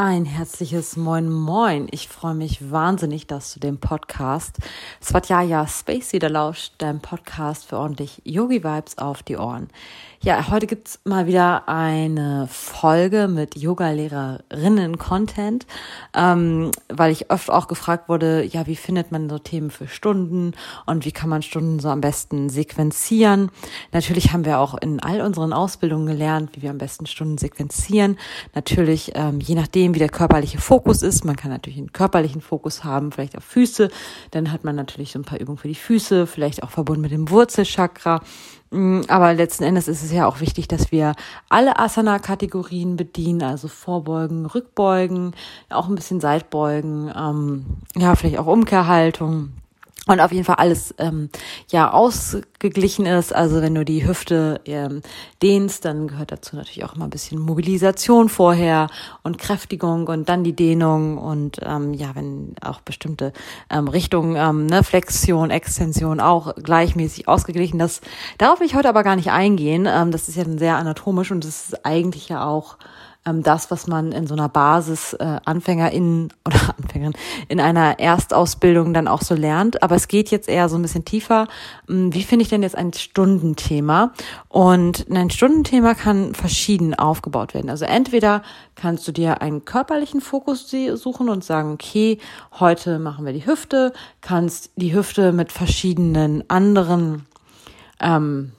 Ein herzliches Moin Moin. Ich freue mich wahnsinnig, dass du den Podcast Svatjaya Spacey da lauscht, dein Podcast für ordentlich Yogi-Vibes auf die Ohren. Ja, heute gibt's mal wieder eine Folge mit Yoga-Lehrerinnen-Content, ähm, weil ich oft auch gefragt wurde, ja, wie findet man so Themen für Stunden und wie kann man Stunden so am besten sequenzieren? Natürlich haben wir auch in all unseren Ausbildungen gelernt, wie wir am besten Stunden sequenzieren. Natürlich, ähm, je nachdem, wie der körperliche Fokus ist. Man kann natürlich einen körperlichen Fokus haben, vielleicht auf Füße. Dann hat man natürlich so ein paar Übungen für die Füße, vielleicht auch verbunden mit dem Wurzelchakra. Mm, aber letzten Endes ist es ja auch wichtig, dass wir alle Asana-Kategorien bedienen, also Vorbeugen, Rückbeugen, auch ein bisschen Seitbeugen, ähm, ja, vielleicht auch Umkehrhaltung und auf jeden Fall alles ähm, ja ausgeglichen ist. Also wenn du die Hüfte ähm, dehnst, dann gehört dazu natürlich auch immer ein bisschen Mobilisation vorher und Kräftigung und dann die Dehnung und ähm, ja, wenn auch bestimmte ähm, Richtungen, ähm, ne, Flexion, Extension auch gleichmäßig ausgeglichen. Das will ich heute aber gar nicht eingehen. Ähm, das ist ja sehr anatomisch und das ist eigentlich ja auch ähm, das, was man in so einer Basis äh, Anfängerin oder Anfängerin in einer Erstausbildung dann auch so lernt. Aber es geht jetzt eher so ein bisschen tiefer. Ähm, wie finde ich denn jetzt ein Stundenthema? Und ein Stundenthema kann verschieden aufgebaut werden. Also entweder kannst du dir einen körperlichen Fokus suchen und sagen, okay, heute machen wir die Hüfte, kannst die Hüfte mit verschiedenen anderen ähm,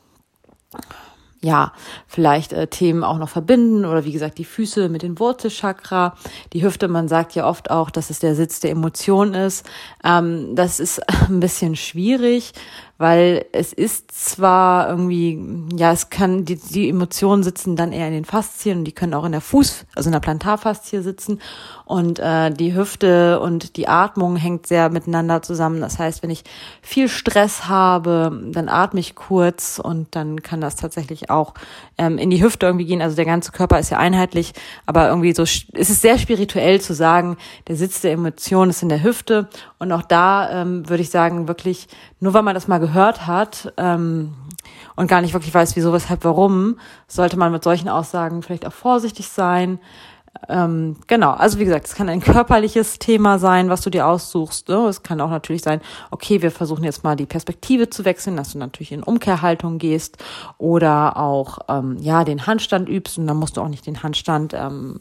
ja, vielleicht äh, Themen auch noch verbinden oder wie gesagt die Füße mit den Wurzelchakra, die Hüfte, man sagt ja oft auch, dass es der Sitz der Emotion ist. Ähm, das ist ein bisschen schwierig, weil es ist zwar irgendwie, ja, es kann, die, die Emotionen sitzen dann eher in den Faszien und die können auch in der Fuß, also in der Plantarfaszie sitzen und äh, die Hüfte und die Atmung hängt sehr miteinander zusammen. Das heißt, wenn ich viel Stress habe, dann atme ich kurz und dann kann das tatsächlich auch ähm, in die Hüfte irgendwie gehen. Also der ganze Körper ist ja einheitlich, aber irgendwie so ist es sehr spirituell zu sagen, der Sitz der Emotion ist in der Hüfte und auch da ähm, würde ich sagen, wirklich, nur weil man das mal gehört hat ähm, und gar nicht wirklich weiß, wieso, weshalb, warum, sollte man mit solchen Aussagen vielleicht auch vorsichtig sein. Ähm, genau, also wie gesagt, es kann ein körperliches Thema sein, was du dir aussuchst. Ne? Es kann auch natürlich sein, okay, wir versuchen jetzt mal die Perspektive zu wechseln, dass du natürlich in Umkehrhaltung gehst oder auch ähm, ja den Handstand übst und dann musst du auch nicht den Handstand ähm,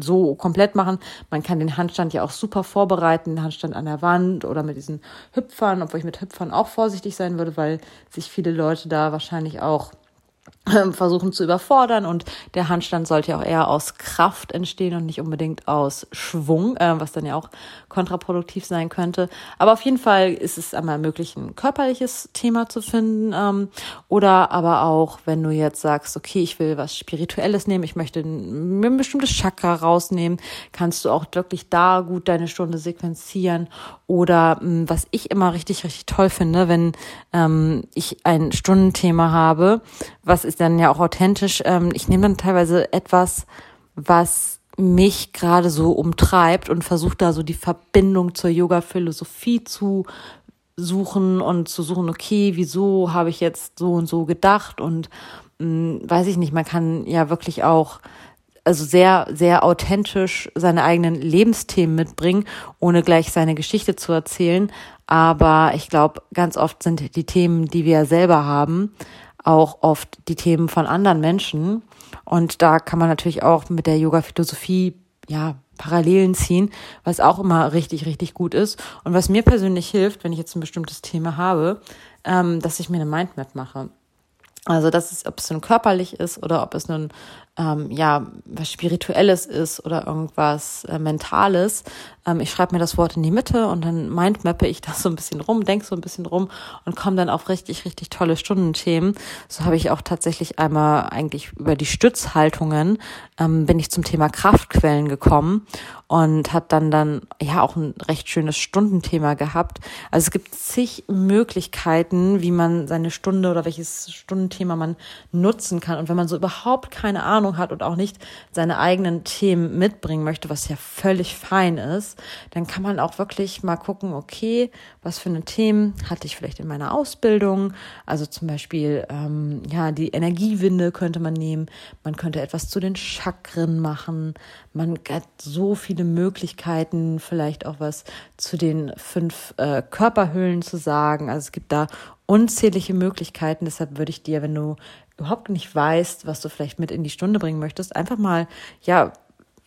so komplett machen. Man kann den Handstand ja auch super vorbereiten, den Handstand an der Wand oder mit diesen Hüpfern, obwohl ich mit Hüpfern auch vorsichtig sein würde, weil sich viele Leute da wahrscheinlich auch versuchen zu überfordern und der Handstand sollte ja auch eher aus Kraft entstehen und nicht unbedingt aus Schwung, äh, was dann ja auch kontraproduktiv sein könnte. Aber auf jeden Fall ist es einmal möglich, ein körperliches Thema zu finden ähm, oder aber auch, wenn du jetzt sagst, okay, ich will was Spirituelles nehmen, ich möchte ein, ein bestimmtes Chakra rausnehmen, kannst du auch wirklich da gut deine Stunde sequenzieren oder ähm, was ich immer richtig, richtig toll finde, wenn ähm, ich ein Stundenthema habe, was ist dann ja auch authentisch. Ähm, ich nehme dann teilweise etwas, was mich gerade so umtreibt und versuche da so die Verbindung zur Yoga-Philosophie zu suchen und zu suchen, okay, wieso habe ich jetzt so und so gedacht und mh, hm, weiß ich nicht, man kann ja wirklich auch also sehr, sehr authentisch seine eigenen Lebensthemen mitbringen, ohne gleich seine Geschichte zu erzählen. Aber ich glaube, ganz oft sind die Themen, die wir selber haben, auch oft die Themen von anderen Menschen. Und da kann man natürlich auch mit der Yoga-Philosophie, ja, Parallelen ziehen, was auch immer richtig, richtig gut ist. Und was mir persönlich hilft, wenn ich jetzt ein bestimmtes Thema habe, ähm, dass ich mir eine Mindmap mache. Also das ist, ob es nun körperlich ist oder ob es nun ähm, ja was Spirituelles ist oder irgendwas äh, Mentales. Ähm, ich schreibe mir das Wort in die Mitte und dann mindmappe ich das so ein bisschen rum, denke so ein bisschen rum und komme dann auf richtig, richtig tolle Stundenthemen. So habe ich auch tatsächlich einmal eigentlich über die Stützhaltungen ähm, bin ich zum Thema Kraftquellen gekommen und hat dann dann ja auch ein recht schönes Stundenthema gehabt. Also es gibt zig Möglichkeiten, wie man seine Stunde oder welches Stundenthema man nutzen kann. Und wenn man so überhaupt keine Ahnung Ahnung hat und auch nicht seine eigenen Themen mitbringen möchte, was ja völlig fein ist, dann kann man auch wirklich mal gucken, okay, was für eine Themen hatte ich vielleicht in meiner Ausbildung? Also zum Beispiel, ähm, ja, die Energiewinde könnte man nehmen. Man könnte etwas zu den Chakren machen. Man hat so viele Möglichkeiten, vielleicht auch was zu den fünf äh, Körperhüllen zu sagen. Also es gibt da unzählige Möglichkeiten. Deshalb würde ich dir, wenn du überhaupt nicht weißt, was du vielleicht mit in die Stunde bringen möchtest, einfach mal, ja,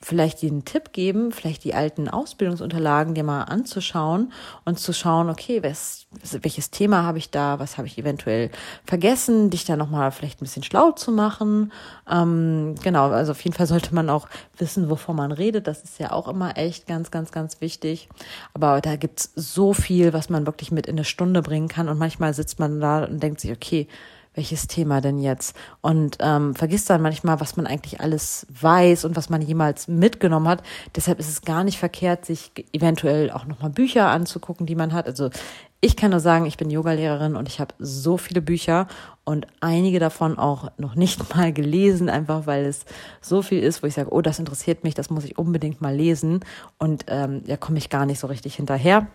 vielleicht einen Tipp geben, vielleicht die alten Ausbildungsunterlagen dir mal anzuschauen und zu schauen, okay, was, welches Thema habe ich da, was habe ich eventuell vergessen, dich da nochmal vielleicht ein bisschen schlau zu machen. Ähm, genau, also auf jeden Fall sollte man auch wissen, wovon man redet. Das ist ja auch immer echt ganz, ganz, ganz wichtig. Aber da gibt's so viel, was man wirklich mit in eine Stunde bringen kann. Und manchmal sitzt man da und denkt sich, okay, welches Thema denn jetzt? Und ähm, vergisst dann manchmal, was man eigentlich alles weiß und was man jemals mitgenommen hat. Deshalb ist es gar nicht verkehrt, sich eventuell auch nochmal Bücher anzugucken, die man hat. Also ich kann nur sagen, ich bin Yogalehrerin und ich habe so viele Bücher und einige davon auch noch nicht mal gelesen, einfach weil es so viel ist, wo ich sage, oh, das interessiert mich, das muss ich unbedingt mal lesen. Und ähm, da komme ich gar nicht so richtig hinterher.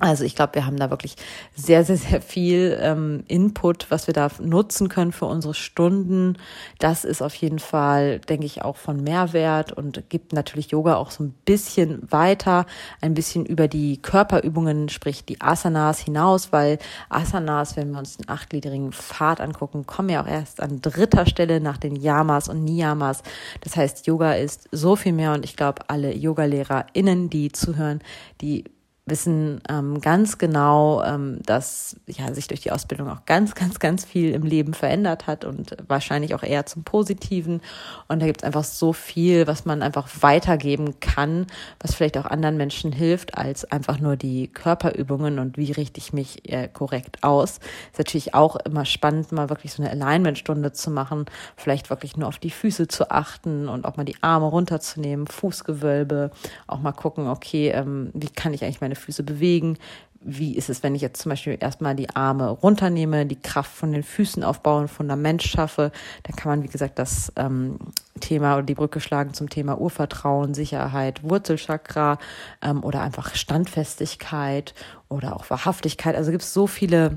Also ich glaube, wir haben da wirklich sehr, sehr, sehr viel ähm, Input, was wir da nutzen können für unsere Stunden. Das ist auf jeden Fall, denke ich, auch von Mehrwert und gibt natürlich Yoga auch so ein bisschen weiter, ein bisschen über die Körperübungen, sprich die Asanas hinaus, weil Asanas, wenn wir uns den achtgliedrigen Pfad angucken, kommen ja auch erst an dritter Stelle nach den Yamas und Niyamas. Das heißt, Yoga ist so viel mehr und ich glaube, alle YogalehrerInnen, die zuhören, die wissen ähm, ganz genau, ähm, dass ja, sich durch die Ausbildung auch ganz, ganz, ganz viel im Leben verändert hat und wahrscheinlich auch eher zum Positiven. Und da gibt es einfach so viel, was man einfach weitergeben kann, was vielleicht auch anderen Menschen hilft, als einfach nur die Körperübungen und wie richte ich mich äh, korrekt aus. Ist natürlich auch immer spannend, mal wirklich so eine Alignment-Stunde zu machen, vielleicht wirklich nur auf die Füße zu achten und auch mal die Arme runterzunehmen, Fußgewölbe, auch mal gucken, okay, ähm, wie kann ich eigentlich meine Füße bewegen. Wie ist es, wenn ich jetzt zum Beispiel erstmal die Arme runternehme, die Kraft von den Füßen aufbauen, Fundament schaffe? Dann kann man, wie gesagt, das ähm, Thema oder die Brücke schlagen zum Thema Urvertrauen, Sicherheit, Wurzelchakra ähm, oder einfach Standfestigkeit oder auch Wahrhaftigkeit. Also gibt es so viele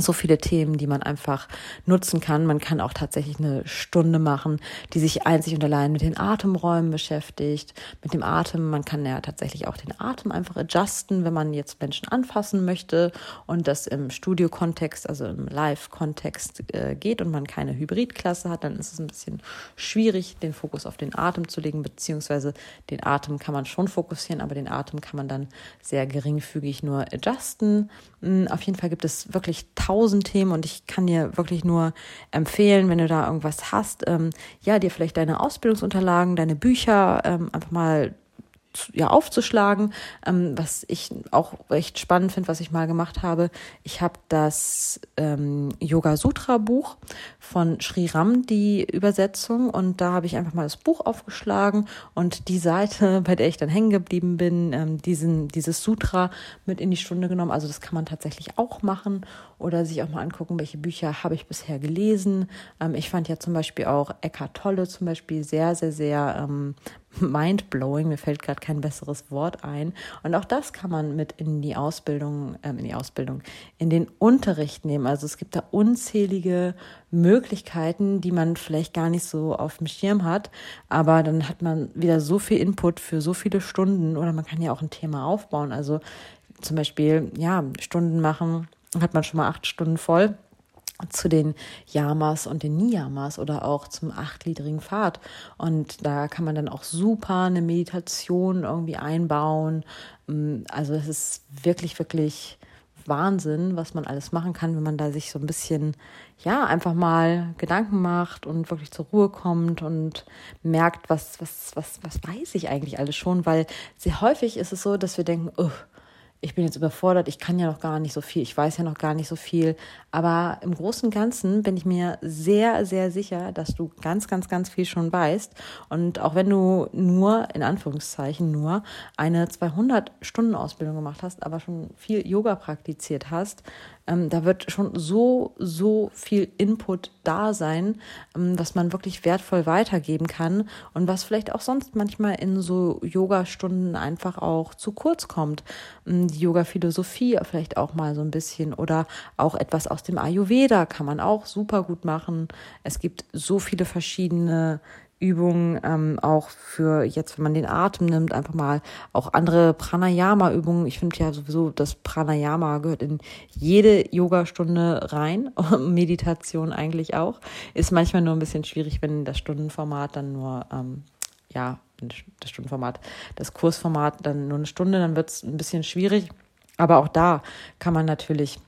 so viele Themen, die man einfach nutzen kann. Man kann auch tatsächlich eine Stunde machen, die sich einzig und allein mit den Atemräumen beschäftigt, mit dem Atem. Man kann ja tatsächlich auch den Atem einfach adjusten, wenn man jetzt Menschen anfassen möchte und das im Studio-Kontext, also im Live-Kontext äh, geht und man keine Hybridklasse hat, dann ist es ein bisschen schwierig, den Fokus auf den Atem zu legen, beziehungsweise den Atem kann man schon fokussieren, aber den Atem kann man dann sehr geringfügig nur adjusten. Hm, auf jeden Fall gibt es wirklich tausend Themen und ich kann dir wirklich nur empfehlen, wenn du da irgendwas hast, ähm, ja, dir vielleicht deine Ausbildungsunterlagen, deine Bücher ähm, einfach mal ja, aufzuschlagen. Ähm, was ich auch recht spannend finde, was ich mal gemacht habe. Ich habe das ähm, Yoga Sutra Buch von Sri Ram, die Übersetzung. Und da habe ich einfach mal das Buch aufgeschlagen und die Seite, bei der ich dann hängen geblieben bin, ähm, diesen, dieses Sutra mit in die Stunde genommen. Also das kann man tatsächlich auch machen oder sich auch mal angucken, welche Bücher habe ich bisher gelesen. Ähm, ich fand ja zum Beispiel auch Eckhart Tolle zum Beispiel sehr, sehr, sehr ähm, mindblowing. Mir fällt gerade kein besseres Wort ein. Und auch das kann man mit in die Ausbildung, ähm, in die Ausbildung, in den Unterricht nehmen. Also es gibt da unzählige Möglichkeiten, die man vielleicht gar nicht so auf dem Schirm hat. Aber dann hat man wieder so viel Input für so viele Stunden oder man kann ja auch ein Thema aufbauen. Also zum Beispiel, ja, Stunden machen, hat man schon mal acht Stunden voll zu den Yamas und den Niyamas oder auch zum achtgliedrigen Pfad. Und da kann man dann auch super eine Meditation irgendwie einbauen. Mm, also es ist wirklich, wirklich Wahnsinn, was man alles machen kann, wenn man da sich so ein bisschen, ja, einfach mal Gedanken macht und wirklich zur Ruhe kommt und merkt, was, was, was, was weiß ich eigentlich alles schon, weil sehr häufig ist es so, dass wir denken, oh, ich bin jetzt überfordert, ich kann ja noch gar nicht so viel, ich weiß ja noch gar nicht so viel. Aber im Großen und Ganzen bin ich mir sehr, sehr sicher, dass du ganz, ganz, ganz viel schon weißt. Und auch wenn du nur, in Anführungszeichen, nur eine 200-Stunden-Ausbildung gemacht hast, aber schon viel Yoga praktiziert hast, Ähm, da wird schon so, so viel Input da sein, ähm, was man wirklich wertvoll weitergeben kann und was vielleicht auch sonst manchmal in so Yoga-Stunden einfach auch zu kurz kommt. Ähm, die Yoga-Philosophie vielleicht auch mal so ein bisschen oder auch etwas aus dem Ayurveda kann man auch super gut machen. Es gibt so viele verschiedene Übungen, ähm, auch für jetzt, wenn man den Atem nimmt, einfach mal auch andere Pranayama-Übungen. Ich finde ja sowieso, das Pranayama gehört in jede Yogastunde rein, Meditation eigentlich auch. Ist manchmal nur ein bisschen schwierig, wenn das Stundenformat dann nur, ähm, ja, das Stundenformat, das Kursformat dann nur eine Stunde, dann wird es ein bisschen schwierig. Aber auch da kann man natürlich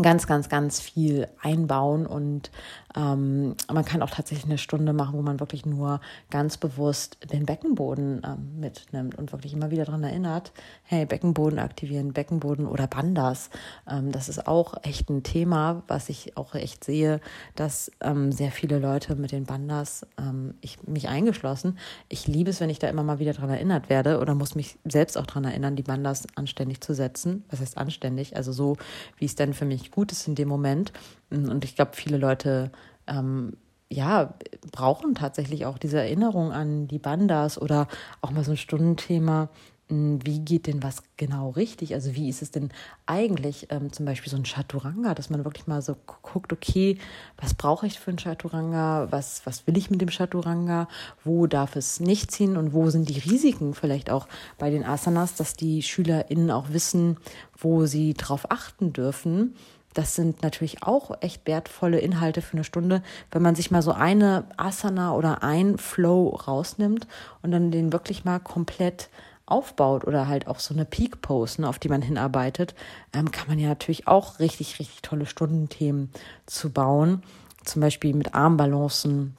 ganz, ganz, ganz viel einbauen und ähm, man kann auch tatsächlich eine Stunde machen, wo man wirklich nur ganz bewusst den Beckenboden ähm, mitnimmt und wirklich immer wieder daran erinnert, hey, Beckenboden aktivieren, Beckenboden oder Bandas. Ähm, das ist auch echt ein Thema, was ich auch echt sehe, dass ähm, sehr viele Leute mit den Bandas, ähm, ich mich eingeschlossen, ich liebe es, wenn ich da immer mal wieder daran erinnert werde oder muss mich selbst auch daran erinnern, die Bandas anständig zu setzen. Was heißt anständig? Also so, wie es dann für mich gut ist in dem Moment. Und ich glaube, viele Leute ähm, ja, brauchen tatsächlich auch diese Erinnerung an die Bandas oder auch mal so ein Stundenthema. Hm, wie geht denn was genau richtig? Also wie ist es denn eigentlich ähm, zum Beispiel so ein Chaturanga, dass man wirklich mal so guckt, okay, was brauche ich für ein Chaturanga? Was, was will ich mit dem Chaturanga? Wo darf es nicht ziehen? Und wo sind die Risiken vielleicht auch bei den Asanas, dass die SchülerInnen auch wissen, wo sie drauf achten dürfen? das sind natürlich auch echt wertvolle Inhalte für eine Stunde, wenn man sich mal so eine Asana oder ein Flow rausnimmt und dann den wirklich mal komplett aufbaut oder halt auch so eine Peak Pose, ne, auf die man hinarbeitet, ähm, kann man ja natürlich auch richtig, richtig tolle Stundenthemen zu bauen. Zum Beispiel mit Armbalancen,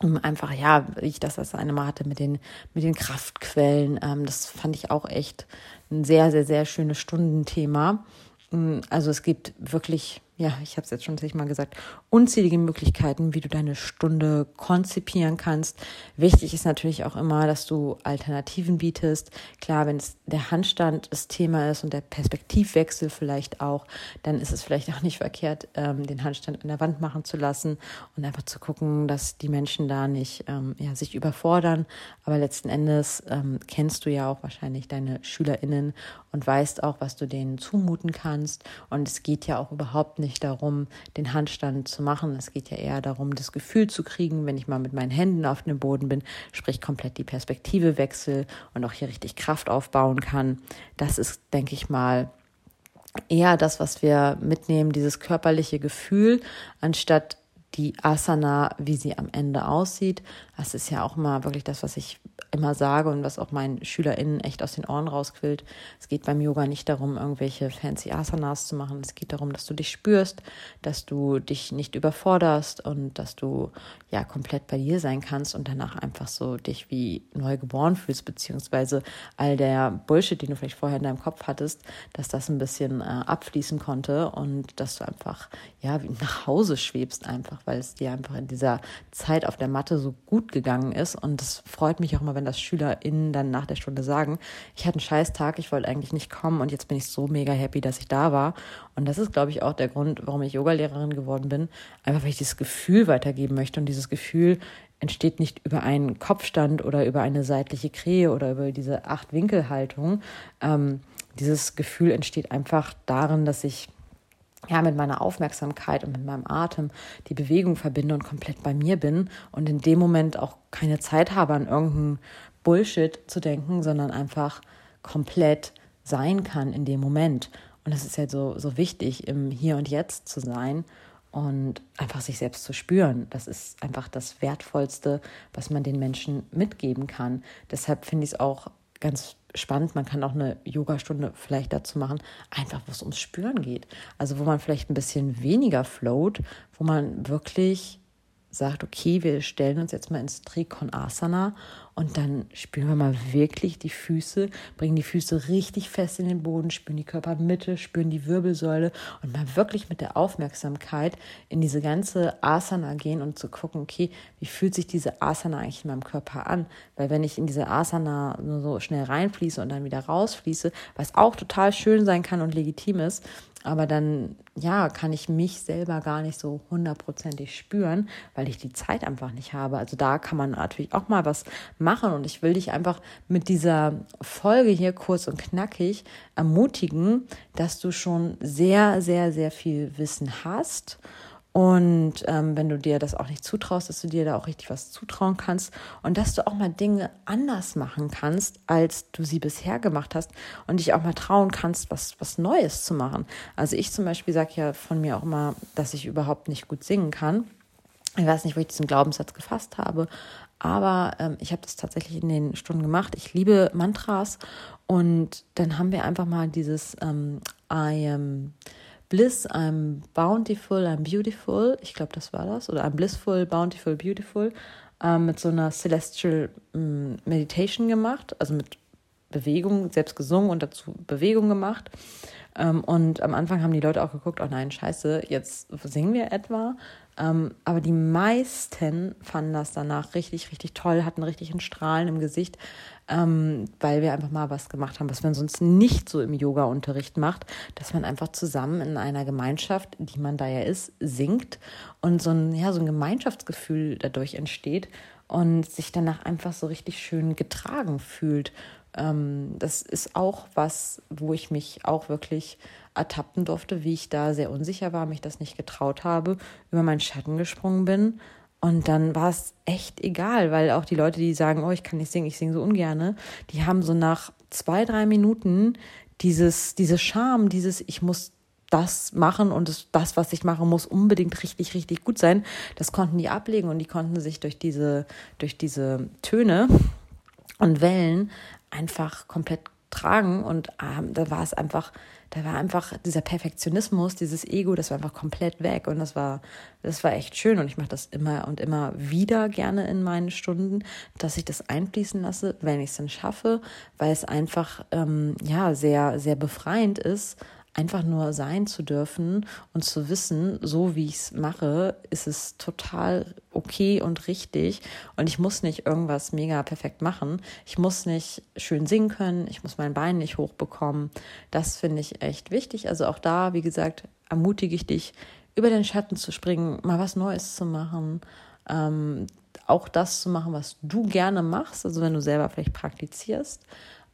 um einfach, ja, wie ich das das eine Mal hatte mit den, mit den Kraftquellen. Ähm, das fand ich auch echt ein sehr, sehr, sehr schönes Stundenthema. Mm, also es gibt wirklich ja, ich habe es jetzt schon zigmal gesagt, unzählige Möglichkeiten, wie du deine Stunde konzipieren kannst. Wichtig ist natürlich auch immer, dass du Alternativen bietest. Klar, wenn es der Handstand das Thema ist und der Perspektivwechsel vielleicht auch, dann ist es vielleicht auch nicht verkehrt, ähm, den Handstand an der Wand machen zu lassen und einfach zu gucken, dass die Menschen da nicht ähm, ja, sich überfordern. Aber letzten Endes ähm, kennst du ja auch wahrscheinlich deine SchülerInnen und weißt auch, was du denen zumuten kannst. Und es geht ja auch überhaupt nicht nicht darum, den Handstand zu machen. Es geht ja eher darum, das Gefühl zu kriegen, wenn ich mal mit meinen Händen auf dem Boden bin, sprich komplett die Perspektive wechsel und auch hier richtig Kraft aufbauen kann. Das ist, denke ich mal, eher das, was wir mitnehmen, dieses körperliche Gefühl, anstatt die Asana, wie sie am Ende aussieht. Das ist ja auch mal wirklich das, was ich immer sage und was auch meinen SchülerInnen echt aus den Ohren rausquillt. Es geht beim Yoga nicht darum, irgendwelche fancy Asanas zu machen. Es geht darum, dass du dich spürst, dass du dich nicht überforderst und dass du ja komplett bei dir sein kannst und danach einfach so dich wie neu geboren fühlst, beziehungsweise all der Bullshit, den du vielleicht vorher in deinem Kopf hattest, dass das ein bisschen äh, abfließen konnte und dass du einfach ja wie nach Hause schwebst einfach, weil es dir einfach in dieser Zeit auf der Matte so gut gegangen ist und es freut mich auch immer, wenn das SchülerInnen dann nach der Stunde sagen, ich hatte einen scheiß Tag, ich wollte eigentlich nicht kommen und jetzt bin ich so mega happy, dass ich da war. Und das ist, glaube ich, auch der Grund, warum ich Yogalehrerin geworden bin. Einfach, weil ich dieses Gefühl weitergeben möchte und dieses Gefühl entsteht nicht über einen Kopfstand oder über eine seitliche Krähe oder über diese Acht-Winkel-Haltung. Ähm, dieses Gefühl entsteht einfach darin, dass ich ja, mit meiner Aufmerksamkeit und mit meinem Atem die Bewegung verbinde und komplett bei mir bin und in dem Moment auch keine Zeit habe, an irgendeinen Bullshit zu denken, sondern einfach komplett sein kann in dem Moment. Und das ist ja so, so wichtig, im Hier und Jetzt zu sein und einfach sich selbst zu spüren. Das ist einfach das Wertvollste, was man den Menschen mitgeben kann. Deshalb finde ich es auch ganz spannend. Man kann auch eine Yogastunde vielleicht dazu machen, einfach wo es ums Spüren geht. Also wo man vielleicht ein bisschen weniger float, wo man wirklich sagt, okay, wir stellen uns jetzt mal ins Trikonasana und dann spüren wir mal wirklich die Füße, bringen die Füße richtig fest in den Boden, spüren die Körpermitte, spüren die Wirbelsäule und mal wirklich mit der Aufmerksamkeit in diese ganze Asana gehen und zu gucken, okay, wie fühlt sich diese Asana eigentlich in meinem Körper an? Weil wenn ich in diese Asana so schnell reinfließe und dann wieder rausfließe, was auch total schön sein kann und legitim ist, aber dann, ja, kann ich mich selber gar nicht so hundertprozentig spüren, weil ich die Zeit einfach nicht habe. Also da kann man natürlich auch mal was machen und ich will dich einfach mit dieser Folge hier kurz und knackig ermutigen, dass du schon sehr, sehr, sehr viel Wissen hast und ähm, wenn du dir das auch nicht zutraust, dass du dir da auch richtig was zutrauen kannst und dass du auch mal Dinge anders machen kannst, als du sie bisher gemacht hast und dich auch mal trauen kannst, was, was Neues zu machen. Also ich zum Beispiel sage ja von mir auch immer, dass ich überhaupt nicht gut singen kann. Ich weiß nicht, wo ich diesen Glaubenssatz gefasst habe, aber ähm, ich habe das tatsächlich in den Stunden gemacht. Ich liebe Mantras und dann haben wir einfach mal dieses ähm, I am Bliss, I'm bountiful, I'm beautiful. Ich glaube, das war das. Oder I'm blissful, bountiful, beautiful. Ähm, mit so einer Celestial ähm, Meditation gemacht. Also mit Bewegung, selbst gesungen und dazu Bewegung gemacht. Ähm, und am Anfang haben die Leute auch geguckt, oh nein, scheiße, jetzt singen wir etwa. Ähm, aber die meisten fanden das danach richtig, richtig toll, hatten richtig einen Strahlen im Gesicht, ähm, weil wir einfach mal was gemacht haben, was man sonst nicht so im Yoga-Unterricht macht, dass man einfach zusammen in einer Gemeinschaft, die man da ja ist, singt und so ein, ja, so ein Gemeinschaftsgefühl dadurch entsteht und sich danach einfach so richtig schön getragen fühlt. Ähm, das ist auch was, wo ich mich auch wirklich ertappen durfte, wie ich da sehr unsicher war, mich das nicht getraut habe, über meinen Schatten gesprungen bin. Und dann war es echt egal, weil auch die Leute, die sagen, oh, ich kann nicht singen, ich singe so ungerne, die haben so nach zwei, drei Minuten dieses, diese Scham, dieses, ich muss das machen und das, das, was ich mache, muss unbedingt richtig, richtig gut sein. Das konnten die ablegen und die konnten sich durch diese, durch diese Töne und Wellen einfach komplett tragen und ähm, da war es einfach, da war einfach dieser Perfektionismus, dieses Ego, das war einfach komplett weg und das war, das war echt schön und ich mache das immer und immer wieder gerne in meinen Stunden, dass ich das einfließen lasse, wenn ich es dann schaffe, weil es einfach ähm, ja sehr sehr befreiend ist einfach nur sein zu dürfen und zu wissen, so wie ich es mache, ist es total okay und richtig und ich muss nicht irgendwas mega perfekt machen. Ich muss nicht schön singen können, ich muss mein Bein nicht hochbekommen. Das finde ich echt wichtig. Also auch da, wie gesagt, ermutige ich dich, über den Schatten zu springen, mal was Neues zu machen. Ähm, auch das zu machen, was du gerne machst, also wenn du selber vielleicht praktizierst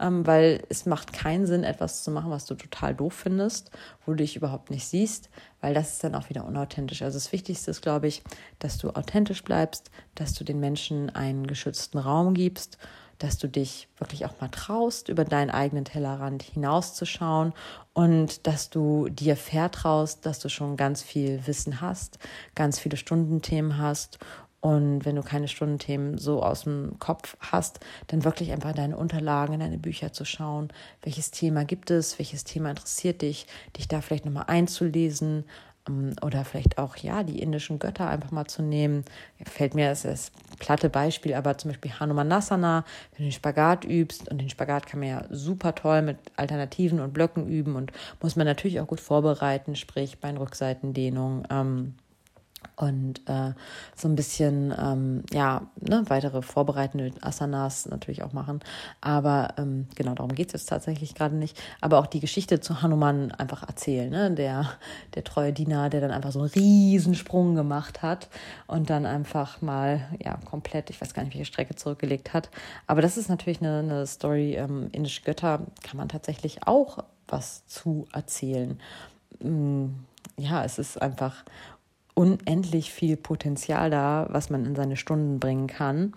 ähm, weil es macht keinen Sinn, etwas zu machen, was du total doof findest, wo du dich überhaupt nicht siehst, weil das ist dann auch wieder unauthentisch. Also das Wichtigste ist, glaube ich, dass du authentisch bleibst, dass du den Menschen einen geschützten Raum gibst dass du dich wirklich auch mal traust, über deinen eigenen Tellerrand hinauszuschauen und dass du dir vertraust, dass du schon ganz viel Wissen hast, ganz viele Stundenthemen hast und wenn du keine Stundenthemen so aus dem Kopf hast, dann wirklich einfach deine Unterlagen, in deine Bücher zu schauen. Welches Thema gibt es? Welches Thema interessiert dich? Dich da vielleicht nochmal einzulesen ähm, oder vielleicht auch, ja, die indischen Götter einfach mal zu nehmen. Fällt mir das, das platte Beispiel, aber zum Beispiel Hanumanasana, wenn du den Spagat übst und den Spagat kann man ja super toll mit Alternativen und Blöcken üben und muss man natürlich auch gut vorbereiten, sprich Beinrückseitendehnung, ähm, und äh, so ein bisschen ähm, ja ne, weitere vorbereitende Asanas natürlich auch machen. Aber ähm, genau darum geht es jetzt tatsächlich gerade nicht. Aber auch die Geschichte zu Hanuman einfach erzählen. Ne? Der, der treue Diener, der dann einfach so einen Riesensprung gemacht hat und dann einfach mal ja komplett, ich weiß gar nicht, welche Strecke zurückgelegt hat. Aber das ist natürlich eine, eine Story. Ähm, indische Götter kann man tatsächlich auch was zu erzählen. Mm, ja, es ist einfach unendlich viel Potenzial da, was man in seine Stunden bringen kann.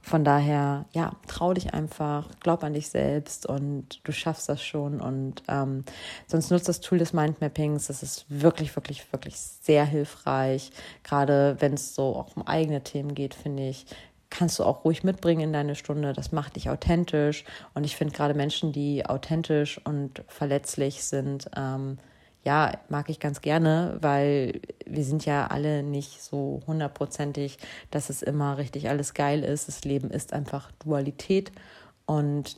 Von daher, ja, trau dich einfach, glaub an dich selbst und du schaffst das schon. Und ähm, sonst nutzt das Tool des Mindmappings. Das ist wirklich, wirklich, wirklich sehr hilfreich. Gerade wenn es so auch um eigene Themen geht, finde ich, kannst du auch ruhig mitbringen in deine Stunde. Das macht dich authentisch. Und ich finde gerade Menschen, die authentisch und verletzlich sind, ähm, ja, mag ich ganz gerne, weil wir sind ja alle nicht so hundertprozentig, dass es immer richtig alles geil ist. Das Leben ist einfach Dualität und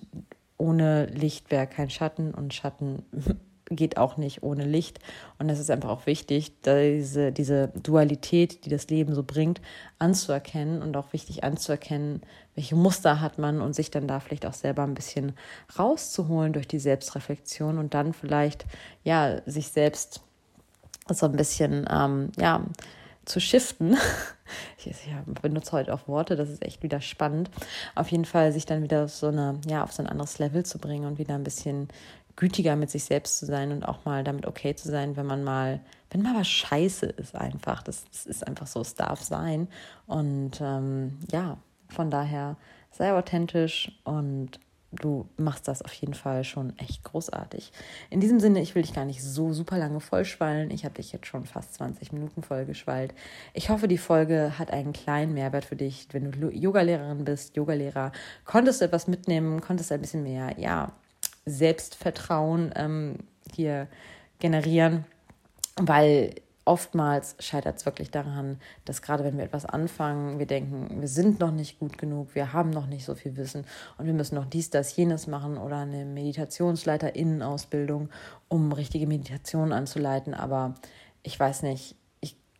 ohne Licht wäre kein Schatten und Schatten geht auch nicht ohne Licht. Und es ist einfach auch wichtig, diese, diese Dualität, die das Leben so bringt, anzuerkennen und auch wichtig anzuerkennen, welche Muster hat man und sich dann da vielleicht auch selber ein bisschen rauszuholen durch die Selbstreflexion und dann vielleicht, ja, sich selbst so ein bisschen, ähm, ja, zu shiften. Ich, ich benutze heute auch Worte, das ist echt wieder spannend. Auf jeden Fall sich dann wieder auf so eine, ja, auf so ein anderes Level zu bringen und wieder ein bisschen gütiger mit sich selbst zu sein und auch mal damit okay zu sein, wenn man mal, wenn mal was scheiße ist einfach. Das, das ist einfach so, es darf sein. Und ähm, ja, von daher sei authentisch und du machst das auf jeden Fall schon echt großartig. In diesem Sinne, ich will dich gar nicht so super lange vollschwallen. Ich habe dich jetzt schon fast 20 Minuten vollgeschwallt. Ich hoffe, die Folge hat einen kleinen Mehrwert für dich. Wenn du Yogalehrerin bist, Yogalehrer, konntest du etwas mitnehmen, konntest ein bisschen mehr, ja, Selbstvertrauen ähm, hier generieren, weil oftmals scheitert es wirklich daran, dass gerade wenn wir etwas anfangen, wir denken, wir sind noch nicht gut genug, wir haben noch nicht so viel Wissen und wir müssen noch dies, das, jenes machen oder eine Meditationsleiter-Innenausbildung, um richtige Meditationen anzuleiten. Aber ich weiß nicht, ich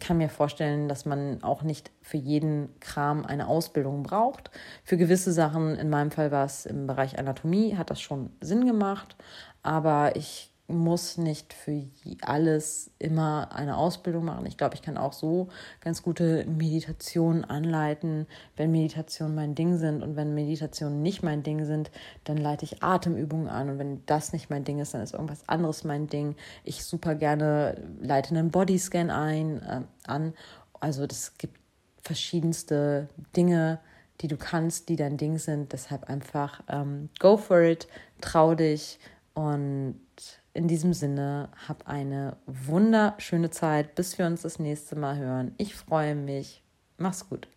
kann mir vorstellen, dass man auch nicht für jeden Kram eine Ausbildung braucht. Für gewisse Sachen, in meinem Fall war es im Bereich Anatomie, hat das schon Sinn gemacht. Aber ich muss nicht für alles immer eine Ausbildung machen. Ich glaube, ich kann auch so ganz gute Meditationen anleiten, wenn Meditationen mein Ding sind. Und wenn Meditationen nicht mein Ding sind, dann leite ich Atemübungen an. Und wenn das nicht mein Ding ist, dann ist irgendwas anderes mein Ding. Ich super gerne leite einen Bodyscan ein, äh, an. Also es gibt verschiedenste Dinge, die du kannst, die dein Ding sind. Deshalb einfach ähm, go for it, trau dich und in diesem Sinne, hab eine wunderschöne Zeit, bis wir uns das nächste Mal hören. Ich freue mich. Mach's gut.